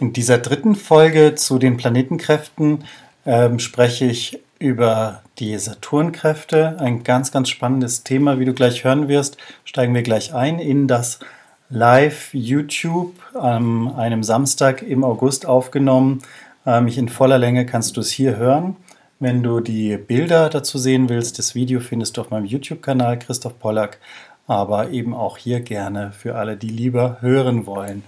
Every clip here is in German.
In dieser dritten Folge zu den Planetenkräften ähm, spreche ich über die Saturnkräfte. Ein ganz, ganz spannendes Thema, wie du gleich hören wirst. Steigen wir gleich ein in das Live YouTube an einem Samstag im August aufgenommen. Ähm, in voller Länge kannst du es hier hören. Wenn du die Bilder dazu sehen willst, das Video findest du auf meinem YouTube-Kanal Christoph Pollack, aber eben auch hier gerne für alle, die lieber hören wollen.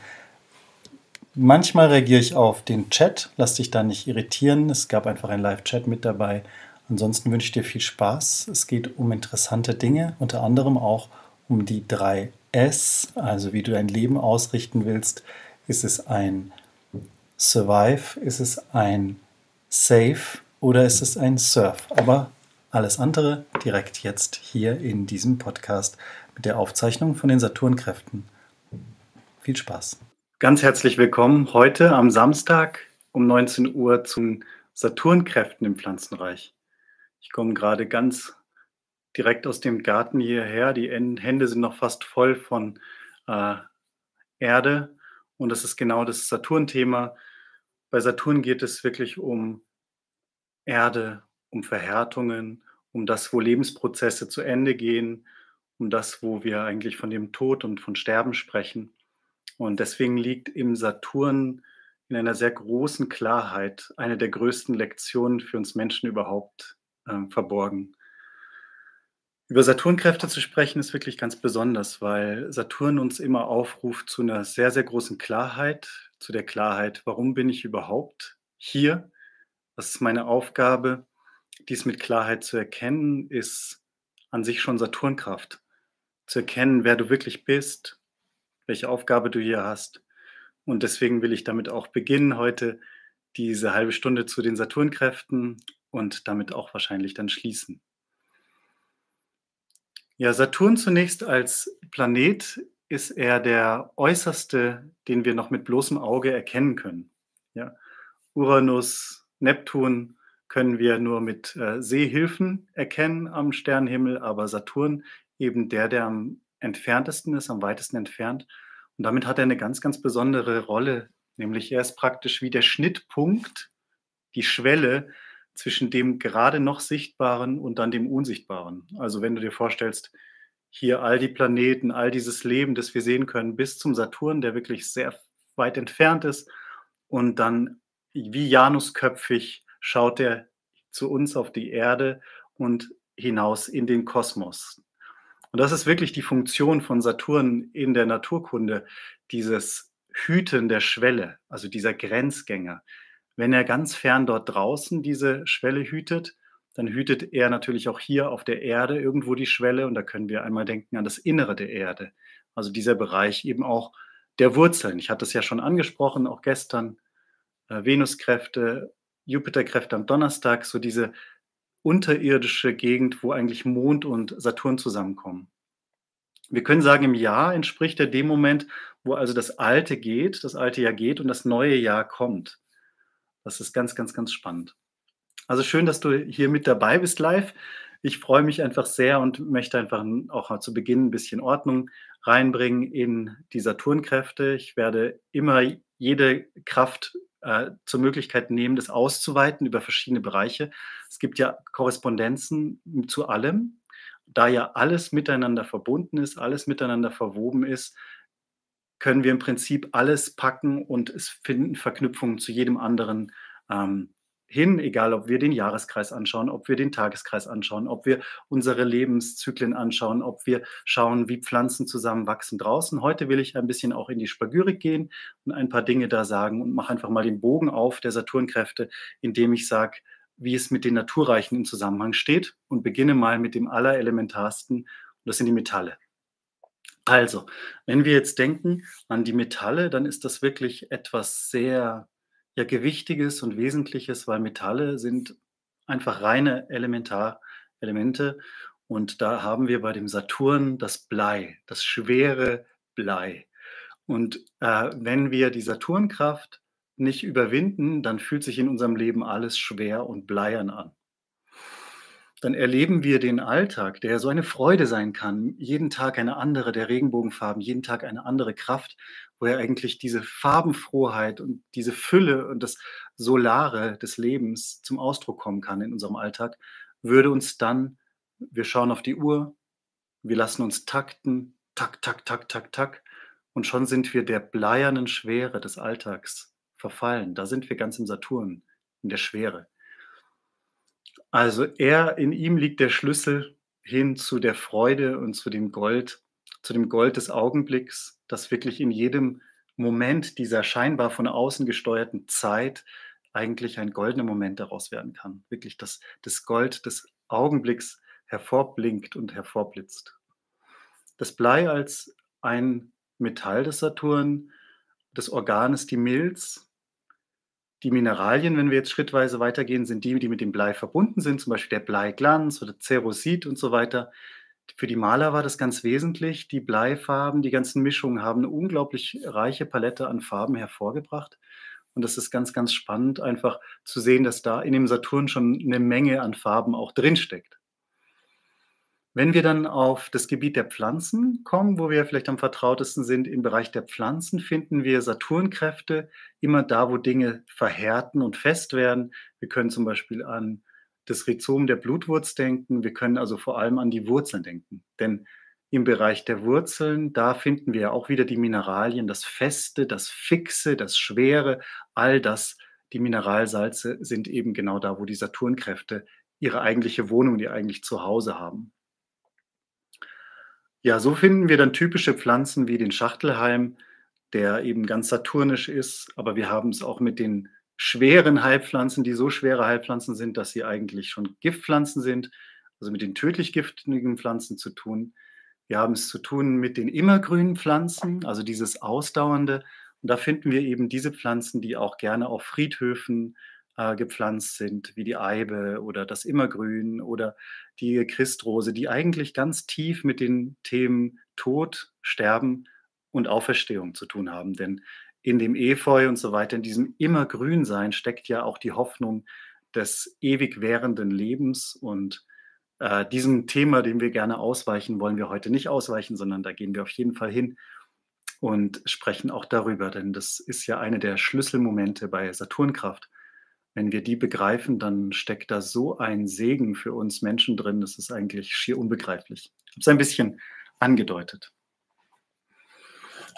Manchmal reagiere ich auf den Chat, lass dich da nicht irritieren. Es gab einfach ein Live-Chat mit dabei. Ansonsten wünsche ich dir viel Spaß. Es geht um interessante Dinge, unter anderem auch um die drei S, also wie du dein Leben ausrichten willst. Ist es ein Survive? Ist es ein Safe? oder ist es ein Surf? Aber alles andere direkt jetzt hier in diesem Podcast mit der Aufzeichnung von den Saturnkräften. Viel Spaß. Ganz herzlich willkommen heute am Samstag um 19 Uhr zum Saturnkräften im Pflanzenreich. Ich komme gerade ganz direkt aus dem Garten hierher. Die Hände sind noch fast voll von äh, Erde und das ist genau das Saturn-Thema. Bei Saturn geht es wirklich um Erde, um Verhärtungen, um das, wo Lebensprozesse zu Ende gehen, um das, wo wir eigentlich von dem Tod und von Sterben sprechen. Und deswegen liegt im Saturn in einer sehr großen Klarheit eine der größten Lektionen für uns Menschen überhaupt äh, verborgen. Über Saturnkräfte zu sprechen ist wirklich ganz besonders, weil Saturn uns immer aufruft zu einer sehr, sehr großen Klarheit, zu der Klarheit, warum bin ich überhaupt hier? Was ist meine Aufgabe? Dies mit Klarheit zu erkennen, ist an sich schon Saturnkraft. Zu erkennen, wer du wirklich bist, welche Aufgabe du hier hast. Und deswegen will ich damit auch beginnen heute diese halbe Stunde zu den Saturnkräften und damit auch wahrscheinlich dann schließen. Ja, Saturn zunächst als Planet ist er der äußerste, den wir noch mit bloßem Auge erkennen können. Ja, Uranus, Neptun können wir nur mit äh, Sehhilfen erkennen am Sternenhimmel, aber Saturn eben der, der am entferntesten ist, am weitesten entfernt. Und damit hat er eine ganz, ganz besondere Rolle, nämlich er ist praktisch wie der Schnittpunkt, die Schwelle zwischen dem gerade noch Sichtbaren und dann dem Unsichtbaren. Also wenn du dir vorstellst, hier all die Planeten, all dieses Leben, das wir sehen können, bis zum Saturn, der wirklich sehr weit entfernt ist, und dann wie Janusköpfig schaut er zu uns auf die Erde und hinaus in den Kosmos. Und das ist wirklich die Funktion von Saturn in der Naturkunde, dieses Hüten der Schwelle, also dieser Grenzgänger. Wenn er ganz fern dort draußen diese Schwelle hütet, dann hütet er natürlich auch hier auf der Erde irgendwo die Schwelle und da können wir einmal denken an das Innere der Erde, also dieser Bereich eben auch der Wurzeln. Ich hatte es ja schon angesprochen, auch gestern, äh, Venuskräfte, Jupiterkräfte am Donnerstag, so diese unterirdische Gegend, wo eigentlich Mond und Saturn zusammenkommen. Wir können sagen, im Jahr entspricht er dem Moment, wo also das alte geht, das alte Jahr geht und das neue Jahr kommt. Das ist ganz, ganz, ganz spannend. Also schön, dass du hier mit dabei bist live. Ich freue mich einfach sehr und möchte einfach auch zu Beginn ein bisschen Ordnung reinbringen in die Saturnkräfte. Ich werde immer jede Kraft äh, zur Möglichkeit nehmen, das auszuweiten über verschiedene Bereiche. Es gibt ja Korrespondenzen zu allem. Da ja alles miteinander verbunden ist, alles miteinander verwoben ist, können wir im Prinzip alles packen und es finden Verknüpfungen zu jedem anderen ähm, hin, egal ob wir den Jahreskreis anschauen, ob wir den Tageskreis anschauen, ob wir unsere Lebenszyklen anschauen, ob wir schauen, wie Pflanzen zusammenwachsen draußen. Heute will ich ein bisschen auch in die Spagyrik gehen und ein paar Dinge da sagen und mache einfach mal den Bogen auf der Saturnkräfte, indem ich sage, wie es mit den Naturreichen im Zusammenhang steht und beginne mal mit dem allerelementarsten, und das sind die Metalle. Also, wenn wir jetzt denken an die Metalle, dann ist das wirklich etwas sehr ja Gewichtiges und Wesentliches, weil Metalle sind einfach reine Elementarelemente. Und da haben wir bei dem Saturn das Blei, das schwere Blei. Und äh, wenn wir die Saturnkraft nicht überwinden, dann fühlt sich in unserem Leben alles schwer und bleiern an. Dann erleben wir den Alltag, der so eine Freude sein kann, jeden Tag eine andere der Regenbogenfarben, jeden Tag eine andere Kraft, wo er eigentlich diese Farbenfroheit und diese Fülle und das Solare des Lebens zum Ausdruck kommen kann in unserem Alltag, würde uns dann, wir schauen auf die Uhr, wir lassen uns takten, tak, tak, tak, tak, tak, und schon sind wir der bleiernen Schwere des Alltags verfallen. Da sind wir ganz im Saturn, in der Schwere. Also er, in ihm liegt der Schlüssel hin zu der Freude und zu dem Gold, zu dem Gold des Augenblicks, das wirklich in jedem Moment dieser scheinbar von außen gesteuerten Zeit eigentlich ein goldener Moment daraus werden kann. Wirklich das, das Gold des Augenblicks hervorblinkt und hervorblitzt. Das Blei als ein Metall des Saturn, das Organ ist die Milz. Die Mineralien, wenn wir jetzt schrittweise weitergehen, sind die, die mit dem Blei verbunden sind, zum Beispiel der Bleiglanz oder Cerusit und so weiter. Für die Maler war das ganz wesentlich. Die Bleifarben, die ganzen Mischungen haben eine unglaublich reiche Palette an Farben hervorgebracht. Und das ist ganz, ganz spannend, einfach zu sehen, dass da in dem Saturn schon eine Menge an Farben auch drinsteckt. Wenn wir dann auf das Gebiet der Pflanzen kommen, wo wir vielleicht am vertrautesten sind, im Bereich der Pflanzen finden wir Saturnkräfte immer da, wo Dinge verhärten und fest werden. Wir können zum Beispiel an das Rhizom der Blutwurz denken. Wir können also vor allem an die Wurzeln denken. Denn im Bereich der Wurzeln, da finden wir auch wieder die Mineralien, das Feste, das Fixe, das Schwere, all das, die Mineralsalze sind eben genau da, wo die Saturnkräfte ihre eigentliche Wohnung, ihr eigentlich Zuhause haben. Ja, so finden wir dann typische Pflanzen wie den Schachtelhalm, der eben ganz saturnisch ist, aber wir haben es auch mit den schweren Heilpflanzen, die so schwere Heilpflanzen sind, dass sie eigentlich schon Giftpflanzen sind, also mit den tödlich giftigen Pflanzen zu tun. Wir haben es zu tun mit den immergrünen Pflanzen, also dieses Ausdauernde. Und da finden wir eben diese Pflanzen, die auch gerne auf Friedhöfen äh, gepflanzt sind, wie die Eibe oder das Immergrün oder die Christrose, die eigentlich ganz tief mit den Themen Tod, Sterben und Auferstehung zu tun haben. Denn in dem Efeu und so weiter, in diesem Immergrünsein steckt ja auch die Hoffnung des ewig währenden Lebens und äh, diesem Thema, dem wir gerne ausweichen, wollen wir heute nicht ausweichen, sondern da gehen wir auf jeden Fall hin und sprechen auch darüber, denn das ist ja eine der Schlüsselmomente bei Saturnkraft. Wenn wir die begreifen, dann steckt da so ein Segen für uns Menschen drin, das ist eigentlich schier unbegreiflich. Ich habe es ein bisschen angedeutet.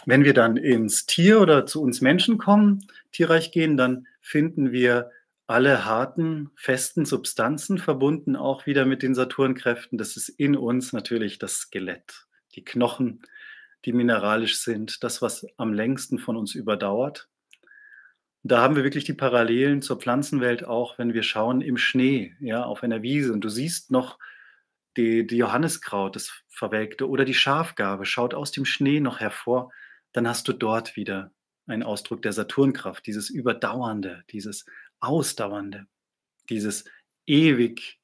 Wenn wir dann ins Tier oder zu uns Menschen kommen, Tierreich gehen, dann finden wir alle harten, festen Substanzen verbunden auch wieder mit den Saturnkräften. Das ist in uns natürlich das Skelett, die Knochen, die mineralisch sind, das, was am längsten von uns überdauert da haben wir wirklich die Parallelen zur Pflanzenwelt auch, wenn wir schauen im Schnee, ja, auf einer Wiese und du siehst noch die, die Johanniskraut, das Verwelkte oder die Schafgabe schaut aus dem Schnee noch hervor, dann hast du dort wieder einen Ausdruck der Saturnkraft, dieses Überdauernde, dieses Ausdauernde, dieses ewig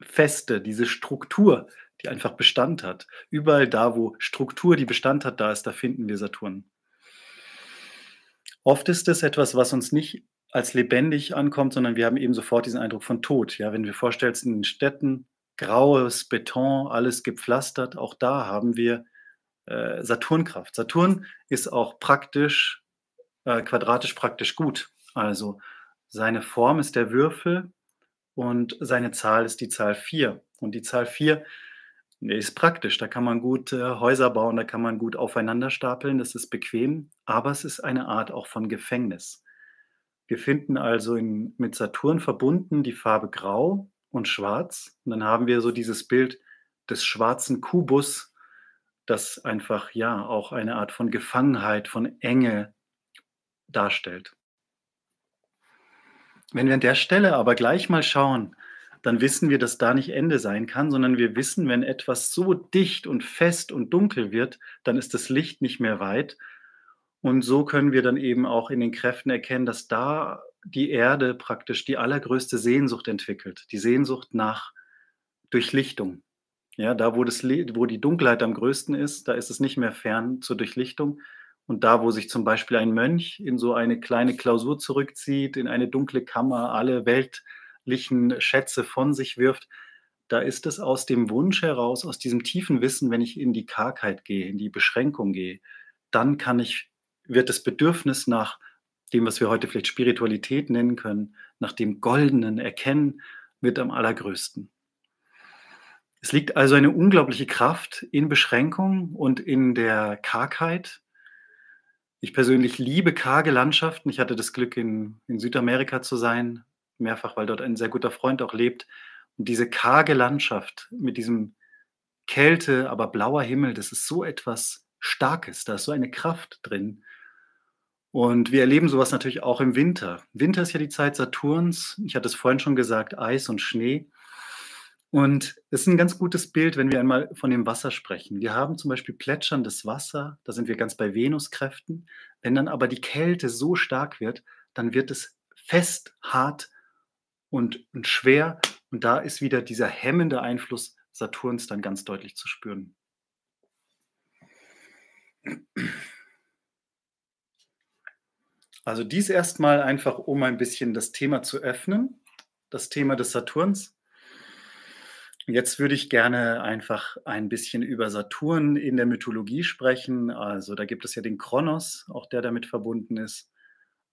Feste, diese Struktur, die einfach Bestand hat. Überall da, wo Struktur, die Bestand hat, da ist, da finden wir Saturn. Oft ist es etwas, was uns nicht als lebendig ankommt, sondern wir haben eben sofort diesen Eindruck von Tod. Ja, wenn wir vorstellen, in den Städten graues Beton, alles gepflastert, auch da haben wir äh, Saturnkraft. Saturn ist auch praktisch, äh, quadratisch praktisch gut. Also seine Form ist der Würfel und seine Zahl ist die Zahl 4. Und die Zahl 4 Nee, ist praktisch. Da kann man gut, äh, Häuser bauen, da kann man gut aufeinander stapeln, das ist bequem, aber es ist eine Art auch von Gefängnis. Wir finden also in mit Saturn verbunden die Farbe Grau und Schwarz und dann haben wir so dieses Bild des schwarzen Kubus, das einfach, ja, auch eine Art von Gefangenheit, von Enge darstellt. Wenn wir an der Stelle aber gleich mal schauen dann wissen wir, dass da nicht Ende sein kann, sondern wir wissen, wenn etwas so dicht und fest und dunkel wird, dann ist das Licht nicht mehr weit. Und so können wir dann eben auch in den Kräften erkennen, dass da die Erde praktisch die allergrößte Sehnsucht entwickelt, die Sehnsucht nach Durchlichtung. Ja, da, wo, das, wo die Dunkelheit am größten ist, da ist es nicht mehr fern zur Durchlichtung. Und da, wo sich zum Beispiel ein Mönch in so eine kleine Klausur zurückzieht, in eine dunkle Kammer, alle weltlichen Schätze von sich wirft, da ist es aus dem Wunsch heraus, aus diesem tiefen Wissen, wenn ich in die Kargheit gehe, in die Beschränkung gehe, dann kann ich, wird das Bedürfnis nach dem, was wir heute vielleicht Spiritualität nennen können, nach dem goldenen Erkennen, wird am allergrößten. Es liegt also eine unglaubliche Kraft in Beschränkung und in der Kargheit. Ich persönlich liebe karge Landschaften. Ich hatte das Glück, in, in Südamerika zu sein, mehrfach, weil dort ein sehr guter Freund auch lebt. Und diese karge Landschaft mit diesem Kälte, aber blauer Himmel, das ist so etwas Starkes, da ist so eine Kraft drin. Und wir erleben sowas natürlich auch im Winter. Winter ist ja die Zeit Saturns. Ich hatte es vorhin schon gesagt, Eis und Schnee. Und es ist ein ganz gutes Bild, wenn wir einmal von dem Wasser sprechen. Wir haben zum Beispiel plätscherndes Wasser, da sind wir ganz bei Venuskräften. Wenn dann aber die Kälte so stark wird, dann wird es fest, hart und, und schwer. Und da ist wieder dieser hemmende Einfluss Saturns dann ganz deutlich zu spüren. Also dies erstmal einfach, um ein bisschen das Thema zu öffnen, das Thema des Saturns. Jetzt würde ich gerne einfach ein bisschen über Saturn in der Mythologie sprechen. Also da gibt es ja den Kronos, auch der damit verbunden ist.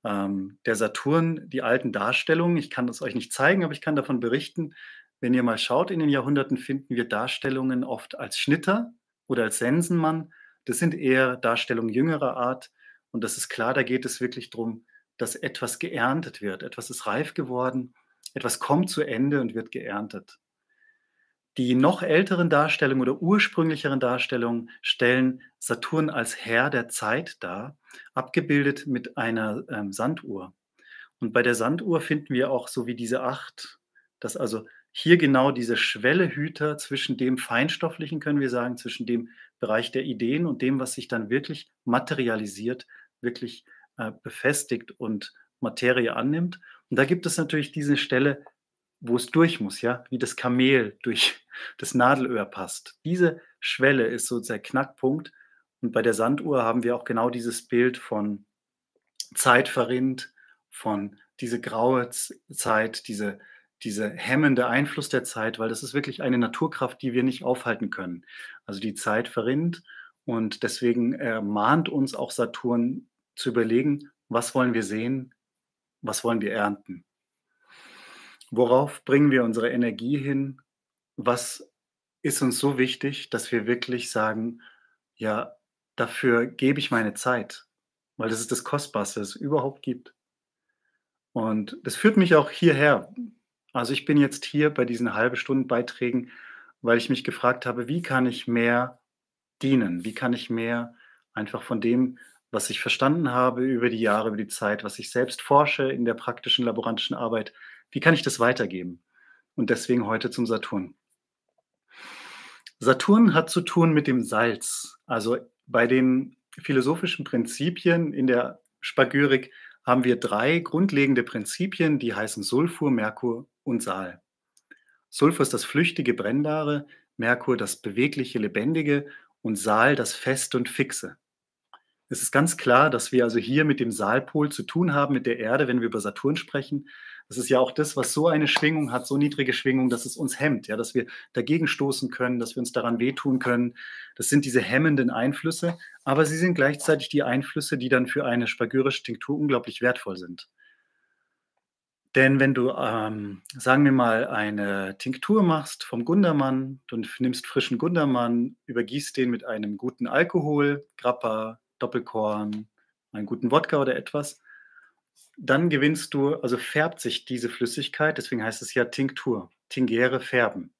Ähm, der Saturn, die alten Darstellungen, ich kann das euch nicht zeigen, aber ich kann davon berichten. Wenn ihr mal schaut, in den Jahrhunderten finden wir Darstellungen oft als Schnitter oder als Sensenmann. Das sind eher Darstellungen jüngerer Art. Und das ist klar, da geht es wirklich darum, dass etwas geerntet wird. Etwas ist reif geworden, etwas kommt zu Ende und wird geerntet. Die noch älteren Darstellungen oder ursprünglicheren Darstellungen stellen Saturn als Herr der Zeit dar, abgebildet mit einer ähm, Sanduhr. Und bei der Sanduhr finden wir auch so wie diese acht, dass also hier genau diese Schwellehüter zwischen dem Feinstofflichen, können wir sagen, zwischen dem Bereich der Ideen und dem, was sich dann wirklich materialisiert, wirklich äh, befestigt und Materie annimmt. Und da gibt es natürlich diese Stelle, wo es durch muss, ja, wie das Kamel durch das Nadelöhr passt. Diese Schwelle ist so der Knackpunkt. Und bei der Sanduhr haben wir auch genau dieses Bild von Zeit verrinnt, von diese graue Zeit, diese, diese hemmende Einfluss der Zeit, weil das ist wirklich eine Naturkraft, die wir nicht aufhalten können. Also die Zeit verrinnt und deswegen ermahnt uns auch Saturn zu überlegen, was wollen wir sehen, was wollen wir ernten. Worauf bringen wir unsere Energie hin? Was ist uns so wichtig, dass wir wirklich sagen, ja, dafür gebe ich meine Zeit, weil das ist das Kostbarste, das es überhaupt gibt. Und das führt mich auch hierher. Also ich bin jetzt hier bei diesen halbe Stunden Beiträgen, weil ich mich gefragt habe, wie kann ich mehr dienen? Wie kann ich mehr einfach von dem, was ich verstanden habe über die Jahre, über die Zeit, was ich selbst forsche in der praktischen laborantischen Arbeit, wie kann ich das weitergeben? Und deswegen heute zum Saturn. Saturn hat zu tun mit dem Salz. Also bei den philosophischen Prinzipien in der Spagyrik haben wir drei grundlegende Prinzipien, die heißen Sulfur, Merkur und Sal. Sulfur ist das flüchtige, brennbare, Merkur das bewegliche, lebendige und Sal das feste und fixe. Es ist ganz klar, dass wir also hier mit dem Saalpol zu tun haben, mit der Erde, wenn wir über Saturn sprechen. Das ist ja auch das, was so eine Schwingung hat, so niedrige Schwingung, dass es uns hemmt, ja, dass wir dagegen stoßen können, dass wir uns daran wehtun können. Das sind diese hemmenden Einflüsse, aber sie sind gleichzeitig die Einflüsse, die dann für eine spagyrische Tinktur unglaublich wertvoll sind. Denn wenn du, ähm, sagen wir mal, eine Tinktur machst vom Gundermann, du nimmst frischen Gundermann, übergießt den mit einem guten Alkohol, Grappa, Doppelkorn, einen guten Wodka oder etwas, dann gewinnst du, also färbt sich diese Flüssigkeit, deswegen heißt es ja Tinktur, tingere färben.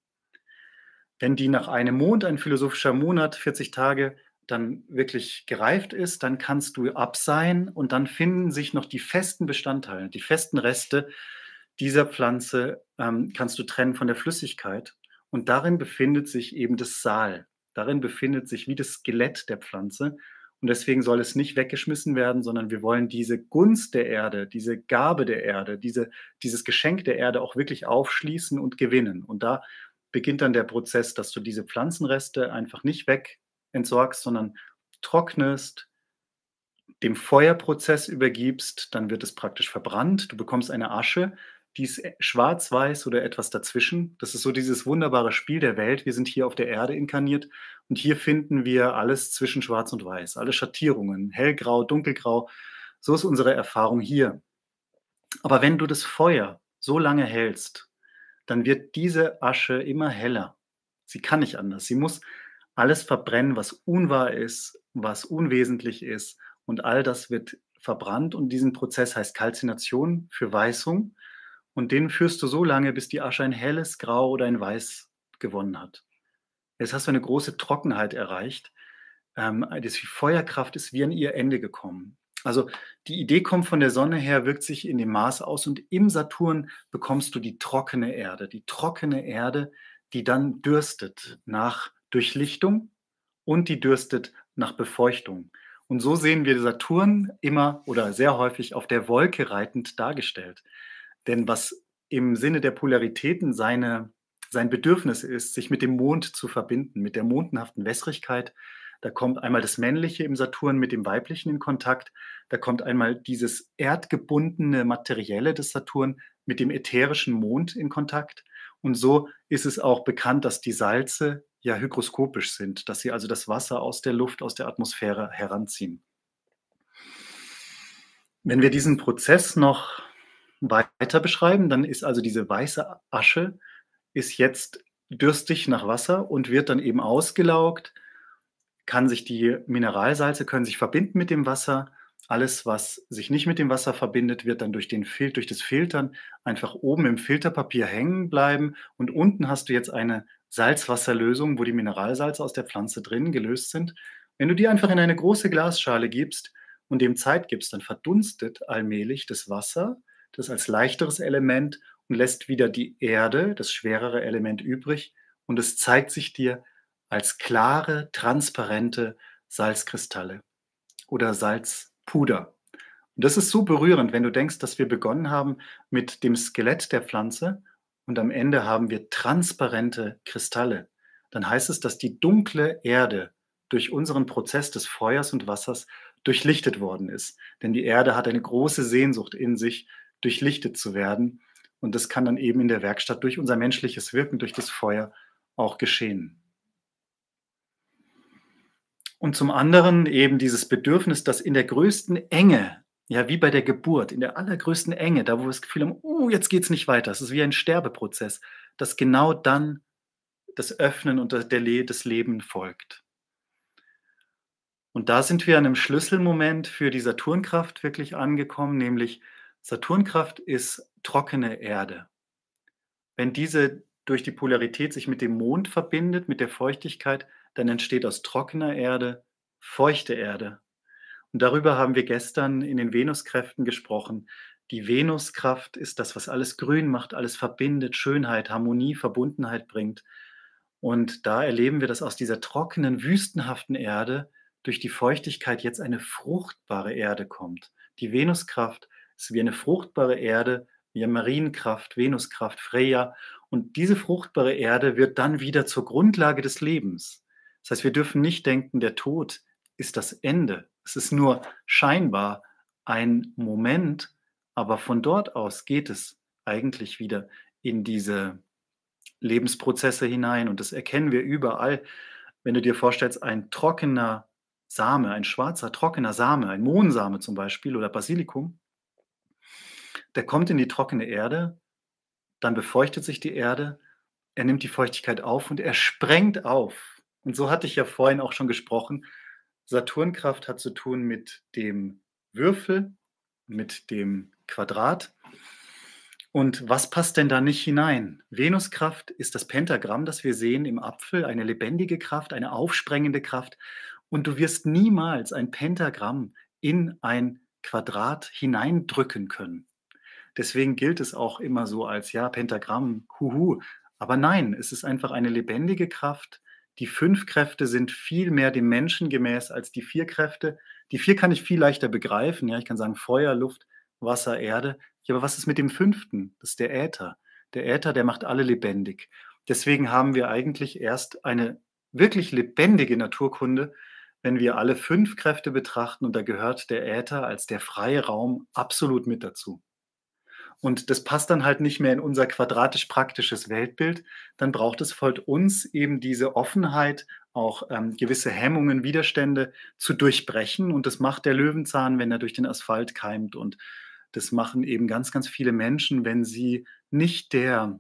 Wenn die nach einem Mond, ein philosophischer Monat, 40 Tage, dann wirklich gereift ist, dann kannst du abseihen und dann finden sich noch die festen Bestandteile, die festen Reste dieser Pflanze ähm, kannst du trennen von der Flüssigkeit. Und darin befindet sich eben das Saal. Darin befindet sich wie das Skelett der Pflanze. Und deswegen soll es nicht weggeschmissen werden, sondern wir wollen diese Gunst der Erde, diese Gabe der Erde, diese, dieses Geschenk der Erde auch wirklich aufschließen und gewinnen. Und da beginnt dann der Prozess, dass du diese Pflanzenreste einfach nicht weg entsorgst, sondern trocknest, dem Feuerprozess übergibst, dann wird es praktisch verbrannt. Du bekommst eine Asche, die ist schwarz-weiß oder etwas dazwischen. Das ist so dieses wunderbare Spiel der Welt. Wir sind hier auf der Erde inkarniert und hier finden wir alles zwischen schwarz und weiß, alle Schattierungen, hellgrau, dunkelgrau. So ist unsere Erfahrung hier. Aber wenn du das Feuer so lange hältst, dann wird diese Asche immer heller. Sie kann nicht anders. Sie muss alles verbrennen, was unwahr ist, was unwesentlich ist. Und all das wird verbrannt. Und diesen Prozess heißt Kalzination für Weißung. Und den führst du so lange, bis die Asche ein helles Grau oder ein Weiß gewonnen hat. Jetzt hast du eine große Trockenheit erreicht. Ähm, die Feuerkraft ist wie an ihr Ende gekommen. Also die Idee kommt von der Sonne her, wirkt sich in dem Mars aus und im Saturn bekommst du die trockene Erde. Die trockene Erde, die dann dürstet nach Durchlichtung und die dürstet nach Befeuchtung. Und so sehen wir Saturn immer oder sehr häufig auf der Wolke reitend dargestellt. Denn was im Sinne der Polaritäten seine, sein Bedürfnis ist, sich mit dem Mond zu verbinden, mit der mondenhaften Wässrigkeit, da kommt einmal das Männliche im Saturn mit dem Weiblichen in Kontakt, da kommt einmal dieses erdgebundene Materielle des Saturn mit dem ätherischen Mond in Kontakt. Und so ist es auch bekannt, dass die Salze ja hygroskopisch sind, dass sie also das Wasser aus der Luft, aus der Atmosphäre heranziehen. Wenn wir diesen Prozess noch weiter beschreiben, dann ist also diese weiße Asche ist jetzt dürstig nach Wasser und wird dann eben ausgelaugt, kann sich die Mineralsalze können sich verbinden mit dem Wasser. Alles, was sich nicht mit dem Wasser verbindet, wird dann durch, den Fil durch das Filtern einfach oben im Filterpapier hängen bleiben. Und unten hast du jetzt eine Salzwasserlösung, wo die Mineralsalze aus der Pflanze drin gelöst sind. Wenn du die einfach in eine große Glasschale gibst und dem Zeit gibst, dann verdunstet allmählich das Wasser das als leichteres Element und lässt wieder die Erde, das schwerere Element übrig und es zeigt sich dir als klare, transparente Salzkristalle oder Salzpuder. Und das ist so berührend, wenn du denkst, dass wir begonnen haben mit dem Skelett der Pflanze und am Ende haben wir transparente Kristalle. Dann heißt es, dass die dunkle Erde durch unseren Prozess des Feuers und Wassers durchlichtet worden ist. Denn die Erde hat eine große Sehnsucht in sich, durchlichtet zu werden. Und das kann dann eben in der Werkstatt durch unser menschliches Wirken, durch das Feuer auch geschehen. Und zum anderen eben dieses Bedürfnis, dass in der größten Enge, ja, wie bei der Geburt, in der allergrößten Enge, da wo wir das Gefühl haben, oh, jetzt geht es nicht weiter, es ist wie ein Sterbeprozess, dass genau dann das Öffnen und das Leben folgt. Und da sind wir an einem Schlüsselmoment für die Saturnkraft wirklich angekommen, nämlich Saturnkraft ist trockene Erde. Wenn diese durch die Polarität sich mit dem Mond verbindet, mit der Feuchtigkeit, dann entsteht aus trockener Erde feuchte Erde. Und darüber haben wir gestern in den Venuskräften gesprochen. Die Venuskraft ist das, was alles grün macht, alles verbindet, Schönheit, Harmonie, Verbundenheit bringt. Und da erleben wir, dass aus dieser trockenen, wüstenhaften Erde durch die Feuchtigkeit jetzt eine fruchtbare Erde kommt. Die Venuskraft es ist wie eine fruchtbare Erde, wie Marienkraft, Venuskraft, Freya. Und diese fruchtbare Erde wird dann wieder zur Grundlage des Lebens. Das heißt, wir dürfen nicht denken, der Tod ist das Ende. Es ist nur scheinbar ein Moment, aber von dort aus geht es eigentlich wieder in diese Lebensprozesse hinein. Und das erkennen wir überall. Wenn du dir vorstellst, ein trockener Same, ein schwarzer, trockener Same, ein Mohnsame zum Beispiel oder Basilikum, der kommt in die trockene Erde, dann befeuchtet sich die Erde, er nimmt die Feuchtigkeit auf und er sprengt auf. Und so hatte ich ja vorhin auch schon gesprochen. Saturnkraft hat zu tun mit dem Würfel, mit dem Quadrat. Und was passt denn da nicht hinein? Venuskraft ist das Pentagramm, das wir sehen im Apfel, eine lebendige Kraft, eine aufsprengende Kraft. Und du wirst niemals ein Pentagramm in ein Quadrat hineindrücken können. Deswegen gilt es auch immer so als, ja, Pentagramm, huhu. Aber nein, es ist einfach eine lebendige Kraft, Die fünf Kräfte sind viel mehr dem Menschen gemäß als die vier Kräfte. Die vier kann ich viel leichter begreifen. Ja, ich kann sagen Feuer, Luft, Wasser, Erde. Ja, aber was ist mit dem fünften? Das ist der Äther. Der Äther, der macht alle lebendig. Deswegen haben wir eigentlich erst eine wirklich lebendige Naturkunde, wenn wir alle fünf Kräfte betrachten und da gehört der Äther als der freie Raum absolut mit dazu. Und das passt dann halt nicht mehr in unser quadratisch-praktisches Weltbild. Dann braucht es von uns eben diese Offenheit, auch ähm, gewisse Hemmungen, Widerstände zu durchbrechen. Und das macht der Löwenzahn, wenn er durch den Asphalt keimt. Und das machen eben ganz, ganz viele Menschen, wenn sie nicht der,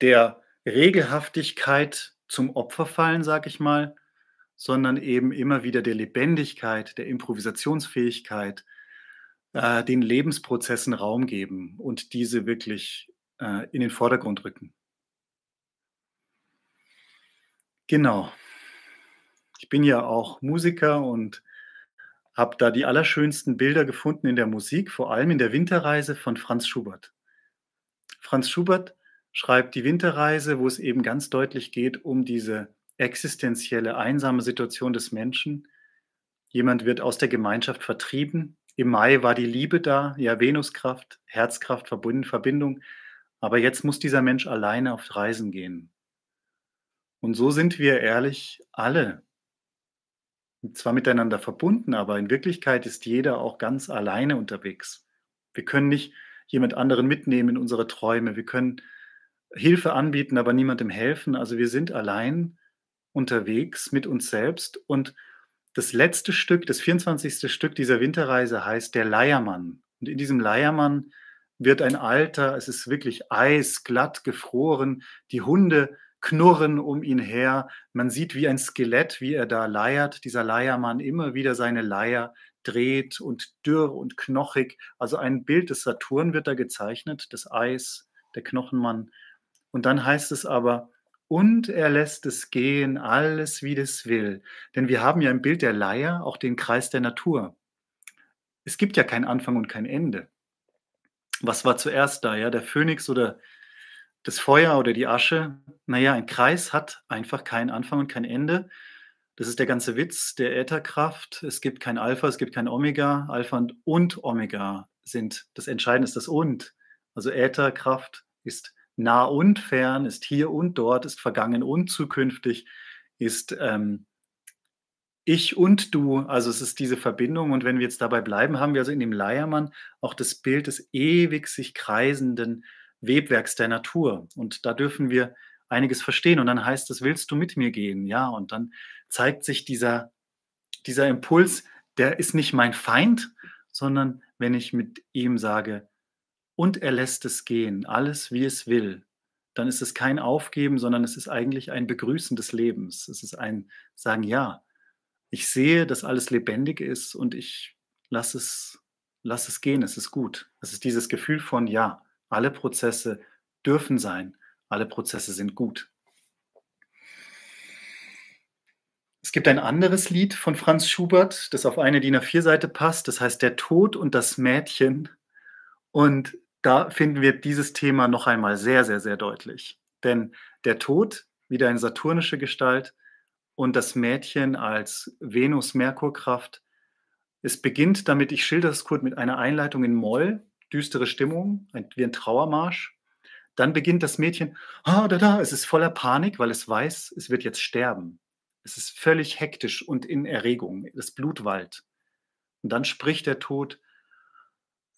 der Regelhaftigkeit zum Opfer fallen, sag ich mal, sondern eben immer wieder der Lebendigkeit, der Improvisationsfähigkeit, äh, den Lebensprozessen Raum geben und diese wirklich äh, in den Vordergrund rücken. Genau. Ich bin ja auch Musiker und habe da die allerschönsten Bilder gefunden in der Musik, vor allem in der Winterreise von Franz Schubert. Franz Schubert schreibt die Winterreise, wo es eben ganz deutlich geht um diese existenzielle, einsame Situation des Menschen. Jemand wird aus der Gemeinschaft vertrieben. Im Mai war die Liebe da, ja, Venuskraft, Herzkraft, Verbindung. Aber jetzt muss dieser Mensch alleine auf Reisen gehen. Und so sind wir ehrlich alle zwar miteinander verbunden, aber in Wirklichkeit ist jeder auch ganz alleine unterwegs. Wir können nicht jemand anderen mitnehmen in unsere Träume. Wir können Hilfe anbieten, aber niemandem helfen. Also wir sind allein unterwegs mit uns selbst. Und das letzte Stück, das 24. Stück dieser Winterreise heißt Der Leiermann. Und in diesem Leiermann wird ein Alter, es ist wirklich eisglatt gefroren, die Hunde knurren um ihn her. Man sieht wie ein Skelett, wie er da leiert, dieser Leiermann immer wieder seine Leier dreht und dürr und knochig. Also ein Bild des Saturn wird da gezeichnet, das Eis, der Knochenmann. Und dann heißt es aber, und er lässt es gehen, alles wie es will. Denn wir haben ja im Bild der Leier auch den Kreis der Natur. Es gibt ja kein Anfang und kein Ende. Was war zuerst da, ja? Der Phönix oder das Feuer oder die Asche? Naja, ein Kreis hat einfach keinen Anfang und kein Ende. Das ist der ganze Witz der Ätherkraft. Es gibt kein Alpha, es gibt kein Omega. Alpha und, und Omega sind, das Entscheidende ist das Und. Also Ätherkraft ist nah und fern, ist hier und dort, ist vergangen und zukünftig, ist ähm, ich und du. Also es ist diese Verbindung. Und wenn wir jetzt dabei bleiben, haben wir also in dem Leiermann auch das Bild des ewig sich kreisenden Webwerks der Natur. Und da dürfen wir einiges verstehen. Und dann heißt es, willst du mit mir gehen? Ja, und dann zeigt sich dieser, dieser Impuls, der ist nicht mein Feind, sondern wenn ich mit ihm sage, und er lässt es gehen, alles wie es will, dann ist es kein Aufgeben, sondern es ist eigentlich ein Begrüßen des Lebens. Es ist ein Sagen, ja, ich sehe, dass alles lebendig ist und ich lasse es, lass es gehen, es ist gut. Es ist dieses Gefühl von, ja, alle Prozesse dürfen sein, alle Prozesse sind gut. Es gibt ein anderes Lied von Franz Schubert, das auf eine DIN A4-Seite passt, das heißt Der Tod und das Mädchen. Und da finden wir dieses Thema noch einmal sehr, sehr, sehr deutlich. Denn der Tod, wieder eine saturnische Gestalt, und das Mädchen als Venus-Merkur-Kraft. Es beginnt damit, ich schilder es kurz mit einer Einleitung in Moll, düstere Stimmung, ein, wie ein Trauermarsch. Dann beginnt das Mädchen, ah, da, da, es ist voller Panik, weil es weiß, es wird jetzt sterben. Es ist völlig hektisch und in Erregung, das Blut wallt. Und dann spricht der Tod,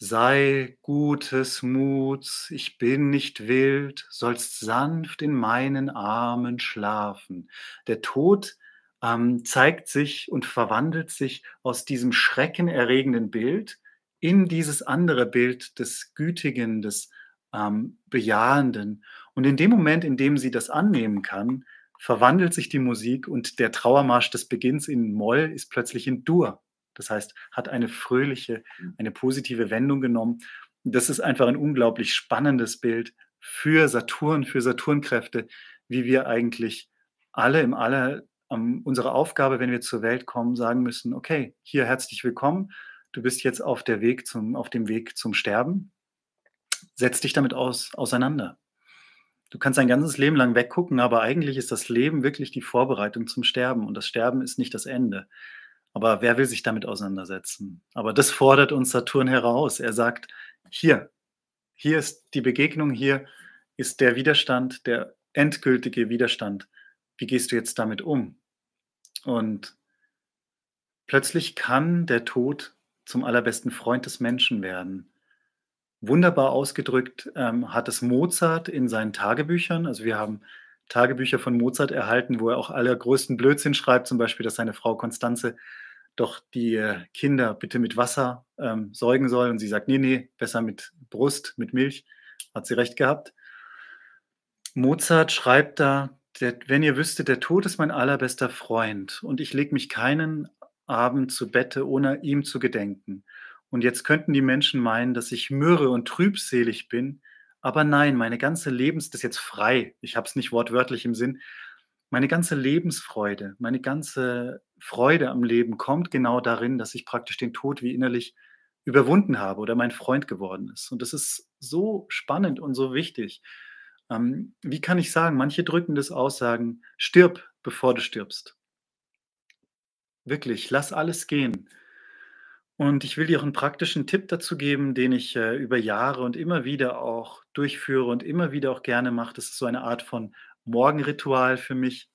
Sei gutes Muts, ich bin nicht wild, sollst sanft in meinen Armen schlafen. Der Tod ähm, zeigt sich und verwandelt sich aus diesem schreckenerregenden Bild in dieses andere Bild des Gütigen, des ähm, Bejahenden. Und in dem Moment, in dem sie das annehmen kann, verwandelt sich die Musik und der Trauermarsch des Beginns in Moll ist plötzlich in Dur. Das heißt, hat eine fröhliche, mhm. eine positive Wendung genommen. Das ist einfach ein unglaublich spannendes Bild für Saturn, für Saturnkräfte, wie wir eigentlich alle im Aller um, unsere Aufgabe, wenn wir zur Welt kommen, sagen müssen, okay, hier herzlich willkommen du bist jetzt auf, der Weg zum, auf dem Weg zum Sterben. Setz dich damit aus, auseinander. Du kannst dein ganzes Leben lang weggucken, aber eigentlich ist das Leben wirklich die Vorbereitung zum Sterben und das Sterben ist nicht das Ende. Aber wer will sich damit auseinandersetzen? Aber das fordert uns Saturn heraus. Er sagt, hier, hier ist die Begegnung, hier ist der Widerstand, der endgültige Widerstand. Wie gehst du jetzt damit um? Und plötzlich kann der Tod zum allerbesten Freund des Menschen werden. Wunderbar ausgedrückt ähm, hat es Mozart in seinen Tagebüchern. Also wir haben Tagebücher von Mozart erhalten, wo er auch allergrößten Blödsinn schreibt, zum Beispiel, dass seine Frau Konstanze doch die äh, Kinder bitte mit Wasser ähm, säugen soll. Und sie sagt, nee, nee, besser mit Brust, mit Milch. Hat sie recht gehabt. Mozart schreibt da, der, wenn ihr wüsstet, der Tod ist mein allerbester Freund und ich lege mich keinen Abend zu Bette, ohne ihm zu gedenken. Und jetzt könnten die Menschen meinen, dass ich mürre und trübselig bin, aber nein, meine ganze Lebens, das ist jetzt frei, ich habe es nicht wortwörtlich im Sinn, meine ganze Lebensfreude, meine ganze Freude am Leben kommt genau darin, dass ich praktisch den Tod wie innerlich überwunden habe oder mein Freund geworden ist. Und das ist so spannend und so wichtig. Ähm, wie kann ich sagen, manche drücken das aus, sagen, stirb, bevor du stirbst. Wirklich, lass alles gehen. Und ich will dir auch einen praktischen Tipp dazu geben, den ich äh, über Jahre und immer wieder auch durchführe und immer wieder auch gerne mache. Das ist so eine Art von Morgenritual für mich.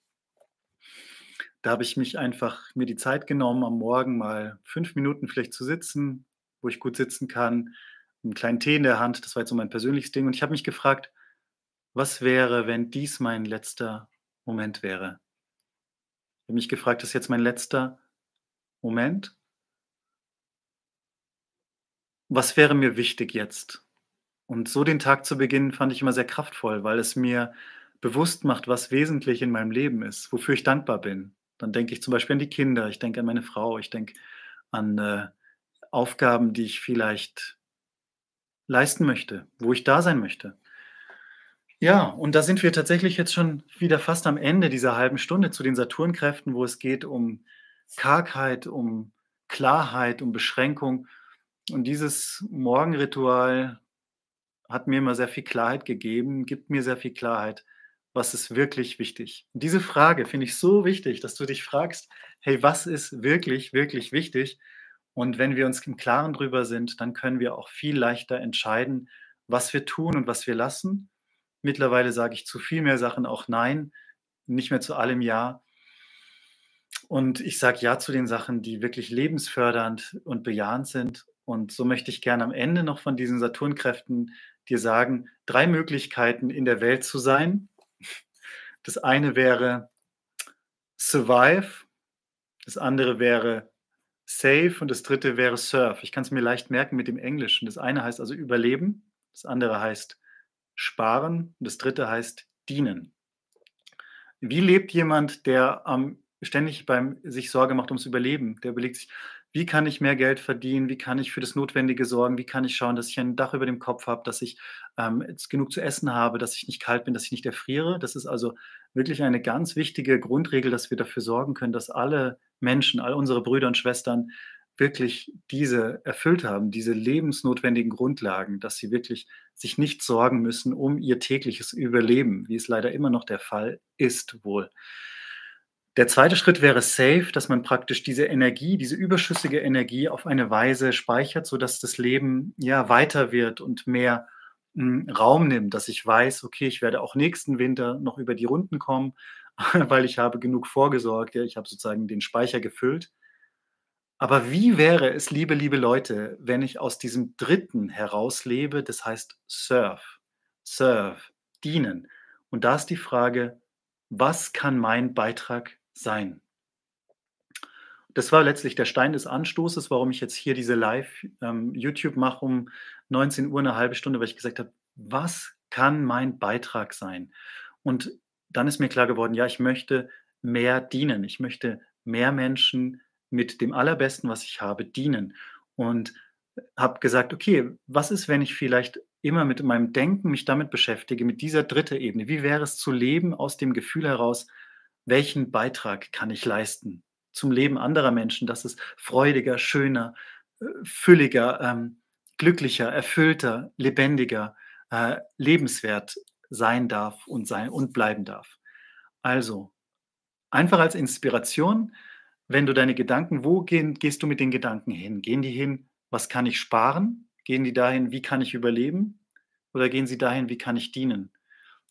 Da habe ich mich einfach mir die Zeit genommen, am Morgen mal fünf Minuten vielleicht zu sitzen, wo ich gut sitzen kann, einen kleinen Tee in der Hand. Das war jetzt so mein persönliches Ding. Und ich habe mich gefragt, was wäre, wenn dies mein letzter Moment wäre? Ich habe mich gefragt, ist jetzt mein letzter Moment? Was wäre mir wichtig jetzt? Und so den Tag zu beginnen, fand ich immer sehr kraftvoll, weil es mir bewusst macht, was wesentlich in meinem Leben ist, wofür ich dankbar bin. Dann denke ich zum Beispiel an die Kinder, ich denke an meine Frau, ich denke an äh, Aufgaben, die ich vielleicht leisten möchte, wo ich da sein möchte. Ja, und da sind wir tatsächlich jetzt schon wieder fast am Ende dieser halben Stunde zu den Saturnkräften, wo es geht um Kargheit, um Klarheit, um Beschränkung. Und dieses Morgenritual hat mir immer sehr viel Klarheit gegeben, gibt mir sehr viel Klarheit, was ist wirklich wichtig. Und diese Frage finde ich so wichtig, dass du dich fragst, hey, was ist wirklich, wirklich wichtig? Und wenn wir uns im Klaren drüber sind, dann können wir auch viel leichter entscheiden, was wir tun und was wir lassen Mittlerweile sage ich zu viel mehr Sachen auch Nein, nicht mehr zu allem Ja. Und ich sage Ja zu den Sachen, die wirklich lebensfördernd und bejahend sind. Und so möchte ich gerne am Ende noch von diesen Saturnkräften dir sagen, drei Möglichkeiten in der Welt zu sein. Das eine wäre Survive, das andere wäre Safe und das dritte wäre Surf. Ich kann es mir leicht merken mit dem Englischen. Das eine heißt also Überleben, das andere heißt sparen und das dritte heißt dienen. Wie lebt jemand, der ähm, ständig beim sich Sorge macht ums Überleben? Der überlegt sich, wie kann ich mehr Geld verdienen? Wie kann ich für das Notwendige sorgen? Wie kann ich schauen, dass ich ein Dach über dem Kopf habe, dass ich ähm, genug zu essen habe, dass ich nicht kalt bin, dass ich nicht erfriere? Das ist also wirklich eine ganz wichtige Grundregel, dass wir dafür sorgen können, dass alle Menschen, all unsere Brüder und Schwestern wirklich diese erfüllt haben, diese lebensnotwendigen Grundlagen, dass sie wirklich sich nicht sorgen müssen um ihr tägliches Überleben, wie es leider immer noch der Fall ist wohl. Der zweite Schritt wäre safe, dass man praktisch diese Energie, diese überschüssige Energie auf eine Weise speichert, sodass das Leben ja weiter wird und mehr hm, Raum nimmt, dass ich weiß, okay, ich werde auch nächsten Winter noch über die Runden kommen, weil ich habe genug vorgesorgt, ja, ich habe sozusagen den Speicher gefüllt. Aber wie wäre es, liebe, liebe Leute, wenn ich aus diesem Dritten herauslebe, das heißt Serve, Serve, dienen. Und da ist die Frage, was kann mein Beitrag sein? Das war letztlich der Stein des Anstoßes, warum ich jetzt hier diese Live-YouTube ähm, mache um 19 Uhr, eine halbe Stunde, weil ich gesagt habe, was kann mein Beitrag sein? Und dann ist mir klar geworden, ja, ich möchte mehr dienen. Ich möchte mehr Menschen mit dem Allerbesten, was ich habe, dienen. Und habe gesagt, okay, was ist, wenn ich vielleicht immer mit meinem Denken mich damit beschäftige, mit dieser dritte Ebene? Wie wäre es zu leben aus dem Gefühl heraus, welchen Beitrag kann ich leisten zum Leben anderer Menschen, dass es freudiger, schöner, äh, fülliger, ähm, glücklicher, erfüllter, lebendiger, äh, lebenswert sein darf und sein und bleiben darf. Also, einfach als Inspiration, wenn du deine Gedanken, wo gehen, gehst du mit den Gedanken hin? Gehen die hin, was kann ich sparen? Gehen die dahin, wie kann ich überleben? Oder gehen sie dahin, wie kann ich dienen?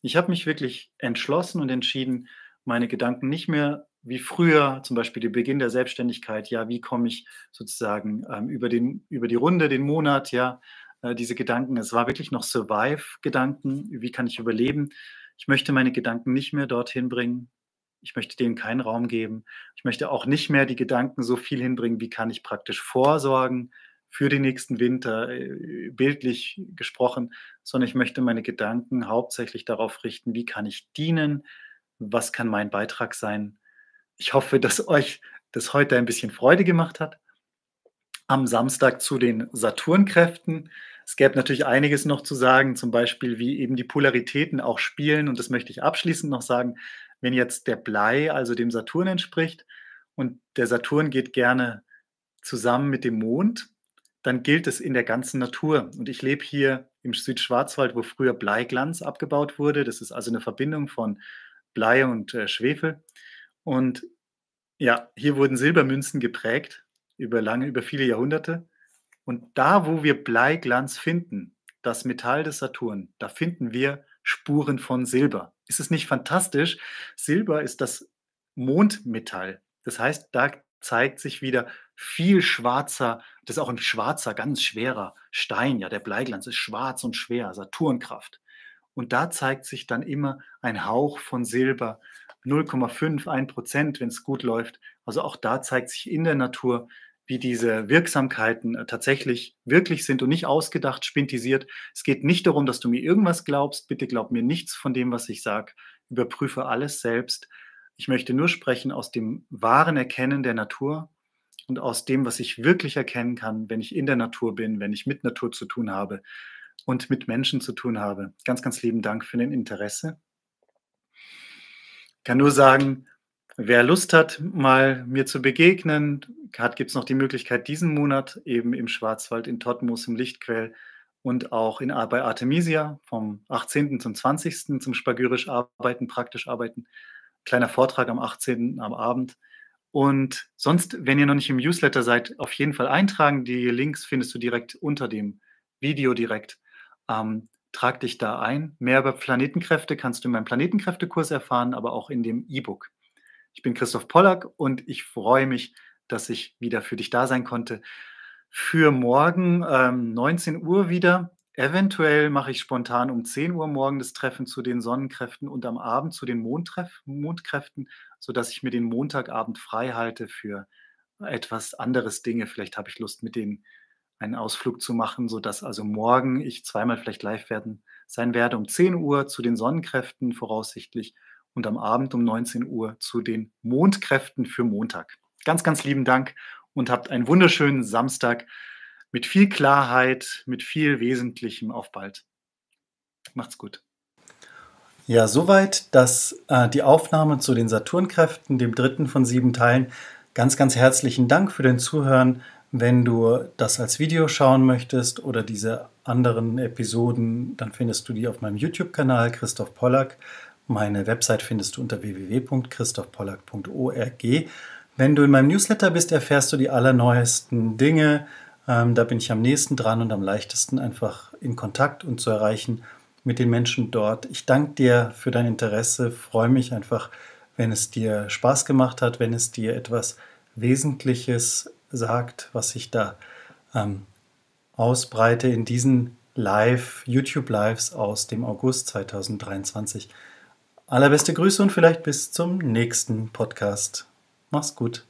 Ich habe mich wirklich entschlossen und entschieden, meine Gedanken nicht mehr wie früher, zum Beispiel der Beginn der Selbstständigkeit, ja, wie komme ich sozusagen ähm, über, den, über die Runde, den Monat, ja, äh, diese Gedanken, es war wirklich noch Survive-Gedanken, wie kann ich überleben. Ich möchte meine Gedanken nicht mehr dorthin bringen. Ich möchte denen keinen Raum geben. Ich möchte auch nicht mehr die Gedanken so viel hinbringen, wie kann ich praktisch vorsorgen für den nächsten Winter, äh, bildlich gesprochen, sondern ich möchte meine Gedanken hauptsächlich darauf richten, wie kann ich dienen, was kann mein Beitrag sein. Ich hoffe, dass euch das heute ein bisschen Freude gemacht hat. Am Samstag zu den Saturnkräften. Es gäbe natürlich einiges noch zu sagen, zum Beispiel, wie eben die Polaritäten auch spielen. Und das möchte ich abschließend noch sagen. Wenn jetzt der Blei also dem Saturn entspricht und der Saturn geht gerne zusammen mit dem Mond, dann gilt es in der ganzen Natur. Und ich lebe hier im Südschwarzwald, wo früher Bleiglanz abgebaut wurde. Das ist also eine Verbindung von Blei und äh, Schwefel. Und ja, hier wurden Silbermünzen geprägt über lange, über viele Jahrhunderte. Und da, wo wir Bleiglanz finden, das Metall des Saturn, da finden wir Spuren von Silber. Ist es nicht fantastisch? Silber ist das Mondmetall. Das heißt, da zeigt sich wieder viel schwarzer, das ist auch ein schwarzer, ganz schwerer Stein. Ja, der Bleiglanz ist schwarz und schwer, Saturnkraft. Und da zeigt sich dann immer ein Hauch von Silber, 0,5, 1 Prozent, wenn es gut läuft. Also auch da zeigt sich in der Natur, wie diese Wirksamkeiten äh, tatsächlich wirklich sind und nicht ausgedacht, spintisiert. Es geht nicht darum, dass du mir irgendwas glaubst. Bitte glaub mir nichts von dem, was ich sage. Überprüfe alles selbst. Ich möchte nur sprechen aus dem wahren Erkennen der Natur und aus dem, was ich wirklich erkennen kann, wenn ich in der Natur bin, wenn ich mit Natur zu tun habe und mit Menschen zu tun habe. Ganz, ganz lieben Dank für dein Interesse. Ich kann nur sagen, wer Lust hat, mal mir zu begegnen, gibt es noch die Möglichkeit, diesen Monat eben im Schwarzwald in Todtmoos im Lichtquell und auch in, bei Artemisia vom 18. zum 20. zum Spagyrisch arbeiten, praktisch arbeiten. Kleiner Vortrag am 18. am Abend. Und sonst, wenn ihr noch nicht im Newsletter seid, auf jeden Fall eintragen. Die Links findest du direkt unter dem Video direkt. Ähm, trag dich da ein. Mehr über Planetenkräfte kannst du in meinem Planetenkräftekurs erfahren, aber auch in dem E-Book. Ich bin Christoph Pollack und ich freue mich, dass ich wieder für dich da sein konnte. Für morgen ähm, 19 Uhr wieder. Eventuell mache ich spontan um 10 Uhr morgen das Treffen zu den Sonnenkräften und am Abend zu den Mondtreff Mondkräften, sodass ich mir den Montagabend frei halte für etwas anderes Dinge. Vielleicht habe ich Lust, mit denen einen Ausflug zu machen, sodass also morgen ich zweimal vielleicht live werden, sein werde um 10 Uhr zu den Sonnenkräften voraussichtlich und am Abend um 19 Uhr zu den Mondkräften für Montag. Ganz, ganz lieben Dank und habt einen wunderschönen Samstag mit viel Klarheit, mit viel Wesentlichem. Auf bald. Macht's gut. Ja, soweit dass äh, die Aufnahme zu den Saturnkräften, dem dritten von sieben Teilen. Ganz, ganz herzlichen Dank für den Zuhören. Wenn du das als Video schauen möchtest oder diese anderen Episoden, dann findest du die auf meinem YouTube-Kanal Christoph Pollack. Meine Website findest du unter www.christophpollack.org. Wenn du in meinem Newsletter bist, erfährst du die allerneuesten Dinge. Ähm, da bin ich am nächsten dran und am leichtesten einfach in Kontakt und zu erreichen mit den Menschen dort. Ich danke dir für dein Interesse, freue mich einfach, wenn es dir Spaß gemacht hat, wenn es dir etwas Wesentliches sagt, was ich da ähm, ausbreite in diesen Live, YouTube Lives aus dem August 2023. Allerbeste Grüße und vielleicht bis zum nächsten Podcast. Mach's gut.